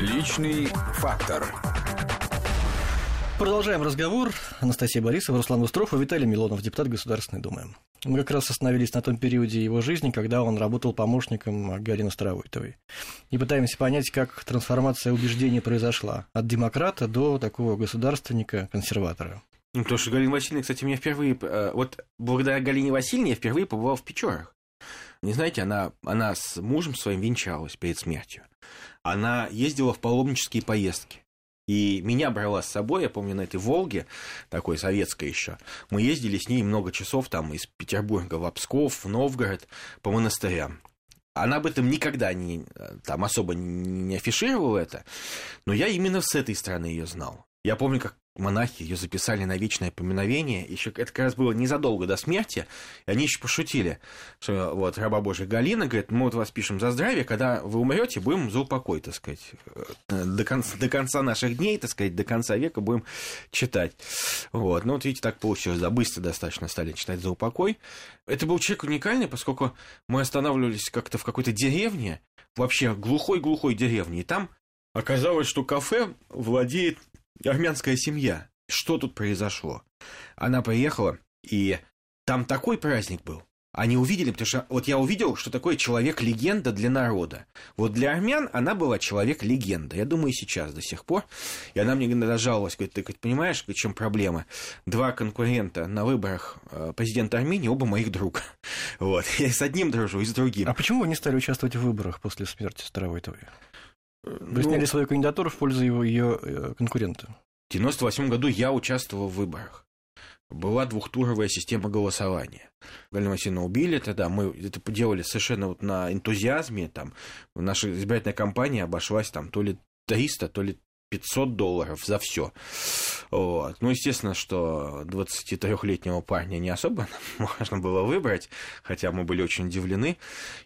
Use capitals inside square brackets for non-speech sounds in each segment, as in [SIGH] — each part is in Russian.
Личный фактор. Продолжаем разговор. Анастасия Борисова, Руслан Устров и Виталий Милонов, депутат Государственной Думы. Мы как раз остановились на том периоде его жизни, когда он работал помощником Галины Старовойтовой. И пытаемся понять, как трансформация убеждений произошла от демократа до такого государственника-консерватора. Ну, потому что Галина Васильевна, кстати, меня впервые... э, Вот благодаря Галине Васильевне я впервые побывал в Печорах. Не знаете, она, она с мужем своим венчалась перед смертью. Она ездила в паломнические поездки. И меня брала с собой, я помню, на этой Волге, такой советской еще. Мы ездили с ней много часов там из Петербурга в Псков, в Новгород, по монастырям. Она об этом никогда не, там особо не афишировала это, но я именно с этой стороны ее знал. Я помню, как монахи ее записали на вечное поминовение. Еще это как раз было незадолго до смерти. И они еще пошутили, что вот раба Божия Галина говорит, мы вот вас пишем за здравие, когда вы умрете, будем за упокой, так сказать, э, до конца, до конца наших дней, так сказать, до конца века будем читать. Вот. Ну, вот видите, так получилось, да, быстро достаточно стали читать за упокой. Это был человек уникальный, поскольку мы останавливались как-то в какой-то деревне, вообще глухой-глухой деревне, и там оказалось, что кафе владеет армянская семья. Что тут произошло? Она приехала, и там такой праздник был. Они увидели, потому что вот я увидел, что такое человек-легенда для народа. Вот для армян она была человек-легенда. Я думаю, и сейчас до сих пор. И она мне иногда жаловалась, говорит, ты говорит, понимаешь, в чем проблема? Два конкурента на выборах э, президента Армении, оба моих друга. [LAUGHS] Вот. Я с одним дружу, и с другим. А почему вы не стали участвовать в выборах после смерти Старовойтовой? Вы Ну, сняли свою кандидатуру в пользу его, ее э, конкурента. В 98 году я участвовал в выборах. Была двухтуровая система голосования. Галину Васильевну убили тогда, мы это делали совершенно вот на энтузиазме, там, наша избирательная кампания обошлась там то ли 300, то ли 500 долларов за все. Вот. Ну, естественно, что 23-летнего парня не особо [LAUGHS] можно было выбрать, хотя мы были очень удивлены.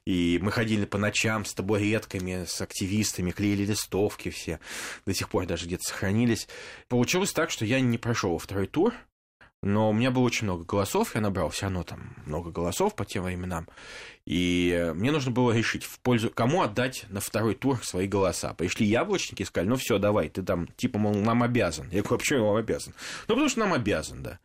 И мы ходили по ночам с табуретками, с активистами, клеили листовки все. До сих пор даже где-то сохранились. Получилось так, что я не прошел во второй тур, но у меня было очень много голосов, я набрал все равно там много голосов по тем временам. И э, мне нужно было решить, в пользу кому отдать на второй тур свои голоса. Пришли яблочники и сказали, ну все, давай, ты там, типа, мол, нам обязан. Я говорю, а почему я вам обязан? Ну, потому что нам обязан, да.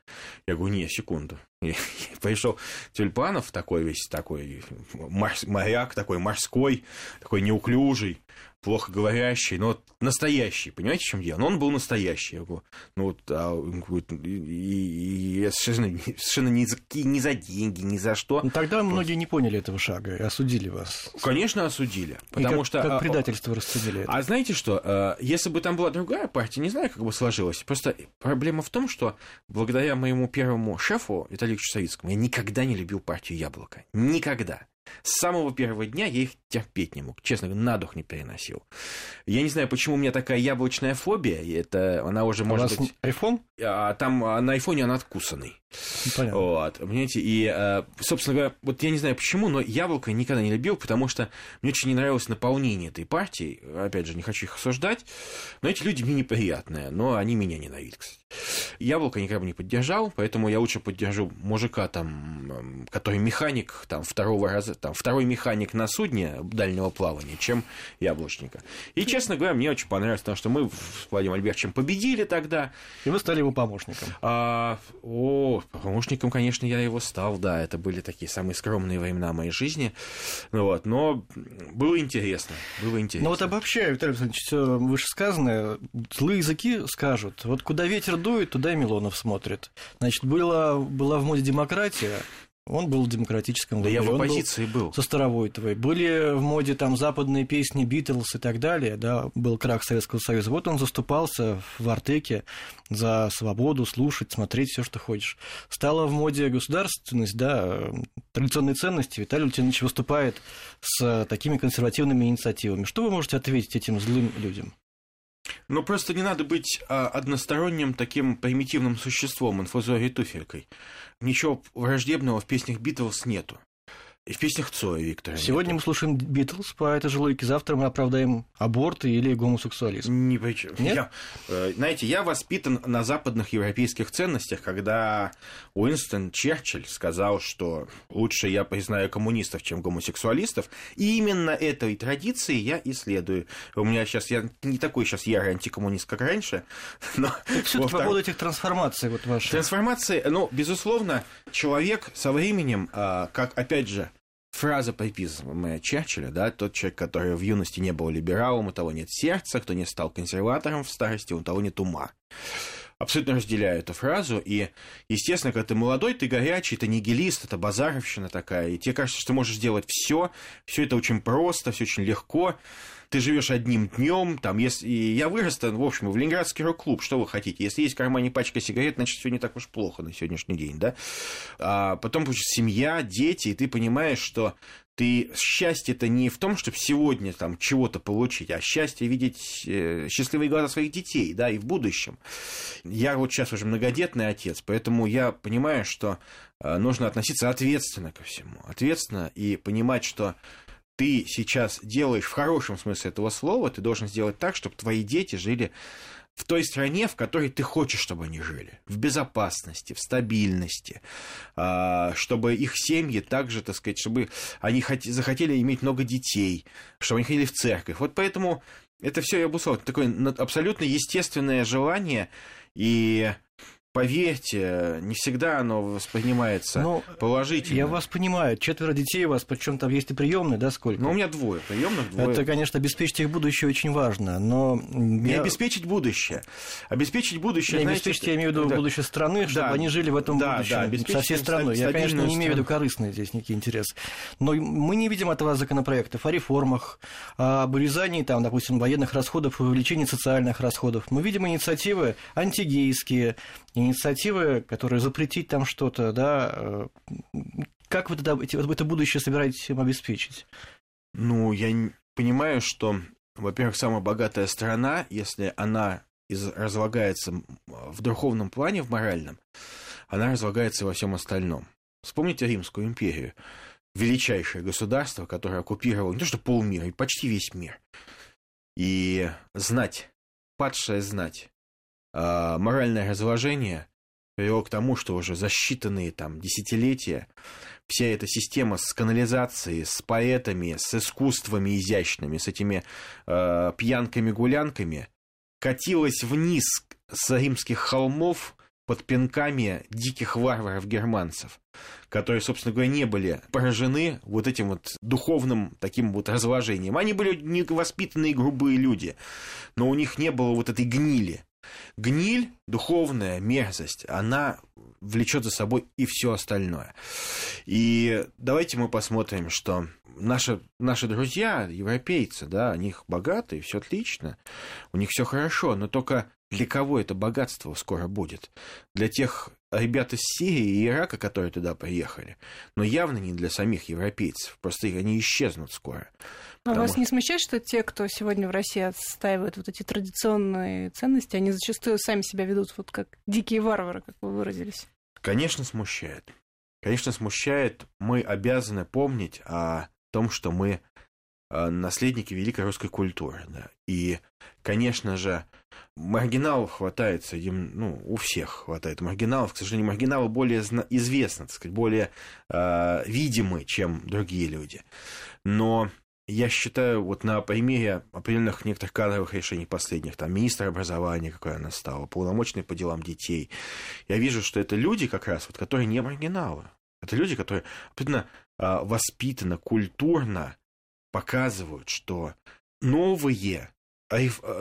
Я говорю, не, секунду. [LAUGHS] И пришел Тюльпанов, такой весь такой моряк, такой морской, такой неуклюжий, плохо говорящий, но вот настоящий, понимаете, в чем дело? Но он был настоящий. Я говорю, ну вот, а, и, и- и совершенно, совершенно ни, за, ни за деньги, ни за что. Ну, Тогда многие не поняли этого шага и осудили вас. Конечно, осудили. И Потому как, что... как а, предательство расценили это. А знаете что, э, если бы там была другая партия, не знаю, как бы сложилось. Просто проблема в том, что благодаря моему первому шефу, Виталию Ильичу Савицкому, я никогда не любил партию Яблоко. Никогда. С самого первого дня я их терпеть не мог. Честно говоря, на дух не переносил. Я не знаю, почему у меня такая яблочная фобия. Это она уже может быть... iPhone? а, там а, на айфоне она откусанный. Ну, Понятно. Вот, понимаете, и, э, собственно говоря, вот я не знаю почему, но яблоко никогда не любил, потому что мне очень не нравилось наполнение этой партии. Опять же, не хочу их осуждать, но эти люди мне неприятные, но они меня ненавидят, кстати. Яблоко никогда бы не поддержал, поэтому я лучше поддержу мужика, там, эм, который механик, там, второго раза, там, второй механик на судне дальнего плавания, чем яблочника. И, честно говоря, мне очень понравилось, потому что мы с Владимиром Альбертовичем победили тогда, И вы стали его помощником. а, о, помощником, конечно, я его стал, да, это были такие самые скромные времена моей жизни, ну вот, но было интересно, было интересно. Ну вот обобщая, Виталий Александрович, все вышесказанное, злые языки скажут, вот куда ветер дует, туда и Милонов смотрит. Значит, была, была в моде демократия, он был в демократическом да я в лагере, он был оппозиции был. со Старовойтовой. Были в моде там западные песни Битлз и так далее, да, был крах Советского Союза. Вот он заступался в Артеке за свободу, слушать, смотреть все, что хочешь. Стала в моде государственность, да, традиционные ценности. Виталий Леонидович выступает с такими консервативными инициативами. Что вы можете ответить этим злым людям? Ну, просто не надо быть а, односторонним таким примитивным существом, инфузорией туфелькой. Ничего враждебного в песнях Битлз нету. И в песнях Цоя Виктора. Сегодня нету. мы слушаем Битлз по этой же логике, завтра мы оправдаем аборты или гомосексуализм. Не причем. Нет? Я, э, знаете, я воспитан на западных европейских ценностях, когда Уинстон Черчилль сказал, что лучше я признаю коммунистов, чем гомосексуалистов. И именно этой традиции я исследую. У меня сейчас, я не такой сейчас ярый антикоммунист, как раньше. [LAUGHS] Но все по поводу этих трансформаций вот ваших. Трансформации, ну, безусловно, человек со временем, а, как, опять же, фраза приписываемая Черчилля, да, тот человек, который в юности не был либералом, у того нет сердца, кто не стал консерватором в старости, у того нет ума. Абсолютно разделяю эту фразу, и, естественно, когда ты молодой, ты горячий, ты нигилист, это базаровщина такая, и тебе кажется, что можешь сделать все, все это очень просто, все очень легко, ты живешь одним днем, там, если я вырос, там, в общем, в Ленинградский рок-клуб, что вы хотите? Если есть в кармане пачка сигарет, значит, все не так уж плохо на сегодняшний день, да? А потом, семья, дети, и ты понимаешь, что ты счастье-то не в том, чтобы сегодня там чего-то получить, а счастье видеть э, счастливые глаза своих детей, да, и в будущем. Я вот сейчас уже многодетный отец, поэтому я понимаю, что э, нужно относиться ответственно ко всему, ответственно и понимать, что ты сейчас делаешь в хорошем смысле этого слова, ты должен сделать так, чтобы твои дети жили в той стране, в которой ты хочешь, чтобы они жили. В безопасности, в стабильности, а, чтобы их семьи также, так сказать, чтобы они захотели иметь много детей, чтобы они ходили в церковь. Вот поэтому это все я бы сказал, такое абсолютно естественное желание, и поверьте, не всегда оно воспринимается Но ну, положительно. Я вас понимаю, четверо детей у вас, причем там есть и приемные, да, сколько? Ну, у меня двое приемных, двое. Это, конечно, обеспечить их будущее очень важно, но... Не я... обеспечить будущее. Обеспечить будущее, не знаете... обеспечить, я имею в виду да. будущее страны, чтобы да. они жили в этом да, будущем да, со всей страной. Я, конечно, не имею в виду корыстный здесь некий интерес. Но мы не видим этого законопроектов о реформах, об урезании, там, допустим, военных расходов увеличении социальных расходов. Мы видим инициативы антигейские, инициативы, которые запретить там что-то, да, э, как вы тогда это будущее собираетесь им обеспечить? Ну, я понимаю, что, во-первых, самая богатая страна, если она из, разлагается в духовном плане, в моральном, она разлагается во всем остальном. Вспомните Римскую империю. Величайшее государство, которое оккупировало не то что полмира, и почти весь мир. И знать, падшая знать, а, моральное разложение привело к тому, что уже за считанные там десятилетия вся эта система с канализацией, с поэтами, с искусствами изящными, с этими э, пьянками-гулянками катилась вниз с римских холмов под пинками диких варваров-германцев, которые, собственно говоря, не были поражены вот этим вот духовным таким вот разложением. Они были невоспитанные грубые люди, но у них не было вот этой гнили – Гниль, духовная мерзость, она влечет за собой и все остальное. И давайте мы посмотрим, что наши, наши друзья, европейцы, да, у них богатые, все отлично, у них все хорошо, но только для кого это богатство скоро будет? Для тех ребят из Сирии и Ирака, которые туда приехали, но явно не для самих европейцев, просто они исчезнут скоро. А вас не смущает, что те, кто сегодня в России отстаивает вот эти традиционные ценности, они зачастую сами себя ведут вот как дикие варвары, как вы выразились? Конечно, смущает. Конечно, смущает. Мы обязаны помнить о том, что мы э, наследники великой русской культуры. Да. И, конечно же, маргиналов хватает среди, ну, у всех хватает маргиналов. К сожалению, маргиналы более известны, так сказать, более э, видимы, чем другие люди. Но я считаю, вот на примере определенных некоторых кадровых решений последних, там, министра образования, какая она стала, полномочный по делам детей, я вижу, что это люди как раз, вот, которые не маргиналы. Это люди, которые абсолютно а, воспитанно, культурно показывают, что новые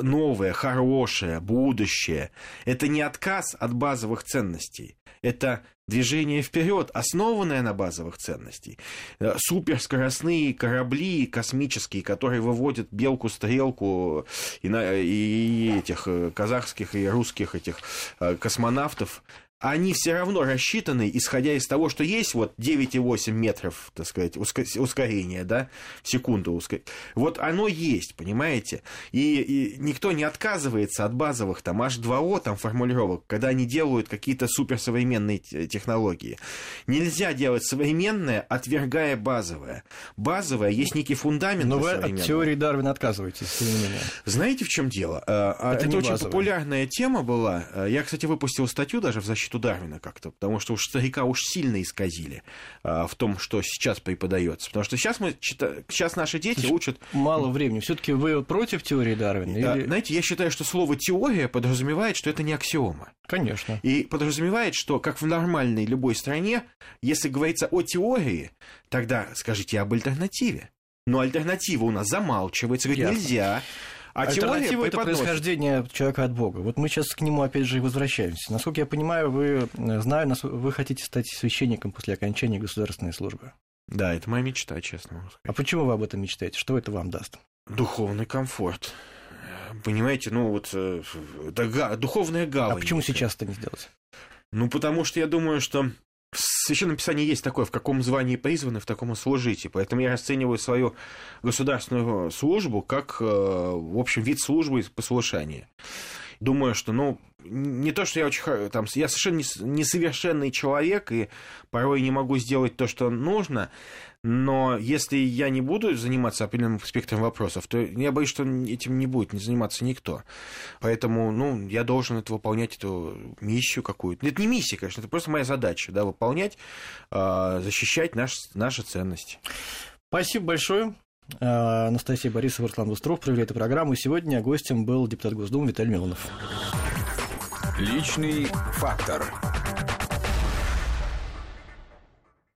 новое, хорошее, будущее. Это не отказ от базовых ценностей. Это движение вперед, основанное на базовых ценностях. Э, суперскоростные корабли космические, которые выводят белку-стрелку и, на, и этих э, казахских и русских этих э, космонавтов они все равно рассчитаны, исходя из того, что есть вот 9,8 метров, так сказать, ускорения, да, в секунду. Ускор... Вот оно есть, понимаете? И, и никто не отказывается от базовых там H2O там формулировок, когда они делают какие-то суперсовременные технологии. Нельзя делать современное, отвергая базовое. Базовое есть некий фундамент. Но вы от теории Дарвина отказываетесь, тем не менее. Знаете, в чем дело? А, а это, Это очень базовое. популярная тема была. Я, кстати, выпустил статью даже в защиту защиту Дарвина как-то, потому что уж старика уж сильно исказили а, в том, что сейчас преподается. Потому что сейчас мы сейчас наши дети Слушай, учат. Мало времени. Все-таки вы против теории Дарвина? Да, или... Знаете, я считаю, что слово теория подразумевает, что это не аксиома. Конечно. И подразумевает, что как в нормальной любой стране, если говорится о теории, тогда скажите об альтернативе. Но альтернатива у нас замалчивается, говорит, Ясно. нельзя. А Альтернатива это происхождение человека от Бога. Вот мы сейчас к нему опять же и возвращаемся. Насколько я понимаю, вы, э, знаю, вы хотите стать священником после окончания государственной службы. Да, это моя мечта, честно могу сказать. А почему вы об этом мечтаете? Что это вам даст? Духовный комфорт. Понимаете, ну вот э, духовная гавань. А почему сейчас это не сделать? Ну, потому что я думаю, что в Священном Писании есть такое, в каком звании призваны, в таком и служите. Поэтому я расцениваю свою государственную службу как, э, в общем, вид службы и послушания. Думаю, что, ну, не то, что я очень... Там, я совершенно несовершенный человек, и порой не могу сделать то, что нужно, но если я не буду заниматься определенным спектром вопросов, то я боюсь, что этим не будет не заниматься никто. Поэтому, ну, я должен это выполнять, эту миссию какую-то. Это не миссия, конечно, это просто моя задача, да, выполнять, а, защищать наш, наши ценности. Спасибо большое. А, Анастасия Борисова, Руслан Быстров провели эту программу. Сегодня гостем был депутат Госдумы Виталий Милонов. Личный фактор.